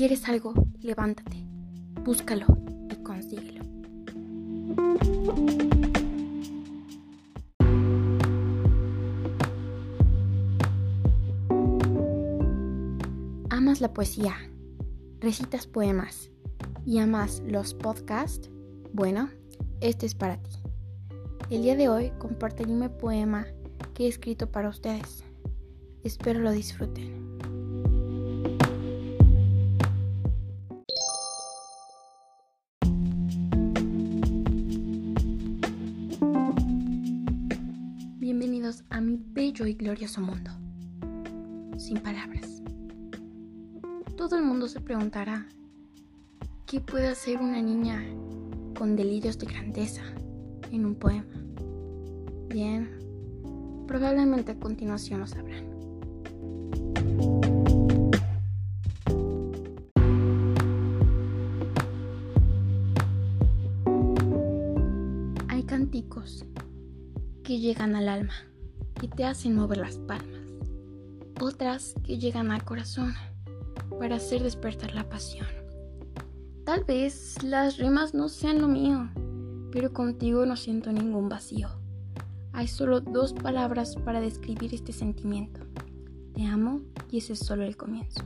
quieres algo, levántate, búscalo y consíguelo. Amas la poesía, recitas poemas y amas los podcasts, bueno, este es para ti. El día de hoy compartiré un poema que he escrito para ustedes. Espero lo disfruten. A mi bello y glorioso mundo. Sin palabras. Todo el mundo se preguntará, ¿qué puede hacer una niña con delirios de grandeza en un poema? Bien, probablemente a continuación lo sabrán. Hay cánticos que llegan al alma y te hacen mover las palmas. Otras que llegan al corazón para hacer despertar la pasión. Tal vez las rimas no sean lo mío, pero contigo no siento ningún vacío. Hay solo dos palabras para describir este sentimiento. Te amo y ese es solo el comienzo.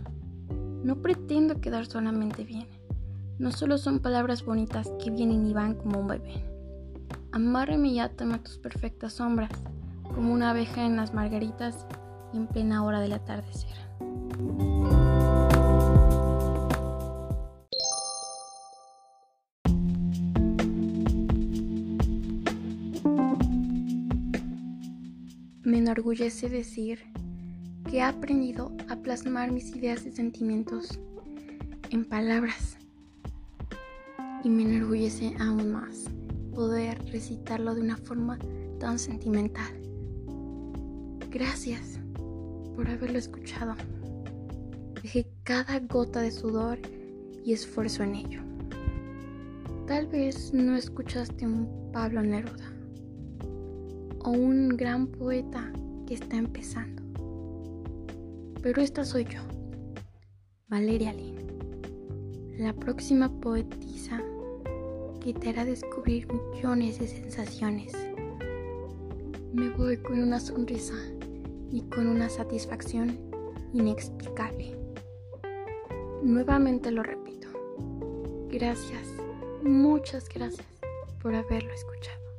No pretendo quedar solamente bien. No solo son palabras bonitas que vienen y van como un bebé. Amárrame y átame a tus perfectas sombras, como una abeja en las margaritas en plena hora del atardecer. Me enorgullece decir que he aprendido a plasmar mis ideas y sentimientos en palabras. Y me enorgullece aún más poder recitarlo de una forma tan sentimental. Gracias por haberlo escuchado. Dejé cada gota de sudor y esfuerzo en ello. Tal vez no escuchaste un Pablo Neruda o un gran poeta que está empezando. Pero esta soy yo, Valeria Lynn, la próxima poetisa que te hará descubrir millones de sensaciones. Me voy con una sonrisa y con una satisfacción inexplicable. Nuevamente lo repito. Gracias, muchas gracias por haberlo escuchado.